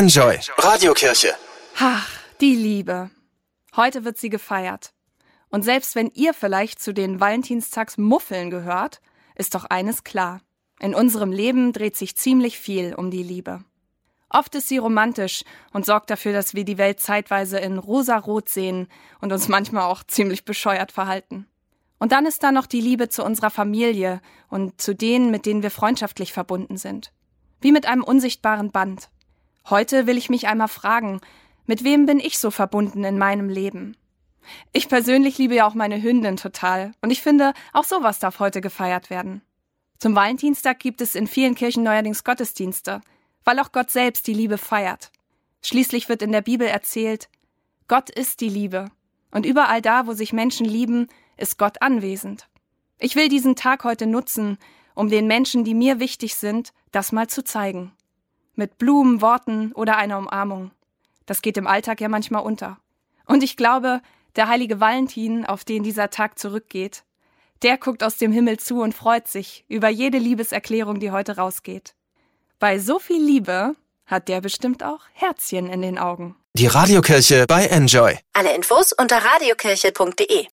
Enjoy Radiokirche. Ach, die Liebe. Heute wird sie gefeiert. Und selbst wenn ihr vielleicht zu den Valentinstagsmuffeln gehört, ist doch eines klar. In unserem Leben dreht sich ziemlich viel um die Liebe. Oft ist sie romantisch und sorgt dafür, dass wir die Welt zeitweise in rosa-rot sehen und uns manchmal auch ziemlich bescheuert verhalten. Und dann ist da noch die Liebe zu unserer Familie und zu denen, mit denen wir freundschaftlich verbunden sind. Wie mit einem unsichtbaren Band. Heute will ich mich einmal fragen, mit wem bin ich so verbunden in meinem Leben? Ich persönlich liebe ja auch meine Hündin total und ich finde, auch sowas darf heute gefeiert werden. Zum Valentinstag gibt es in vielen Kirchen neuerdings Gottesdienste, weil auch Gott selbst die Liebe feiert. Schließlich wird in der Bibel erzählt, Gott ist die Liebe. Und überall da, wo sich Menschen lieben, ist Gott anwesend. Ich will diesen Tag heute nutzen, um den Menschen, die mir wichtig sind, das mal zu zeigen. Mit Blumen, Worten oder einer Umarmung. Das geht im Alltag ja manchmal unter. Und ich glaube, der heilige Valentin, auf den dieser Tag zurückgeht, der guckt aus dem Himmel zu und freut sich über jede Liebeserklärung, die heute rausgeht. Bei so viel Liebe hat der bestimmt auch Herzchen in den Augen. Die Radiokirche bei Enjoy. Alle Infos unter radiokirche.de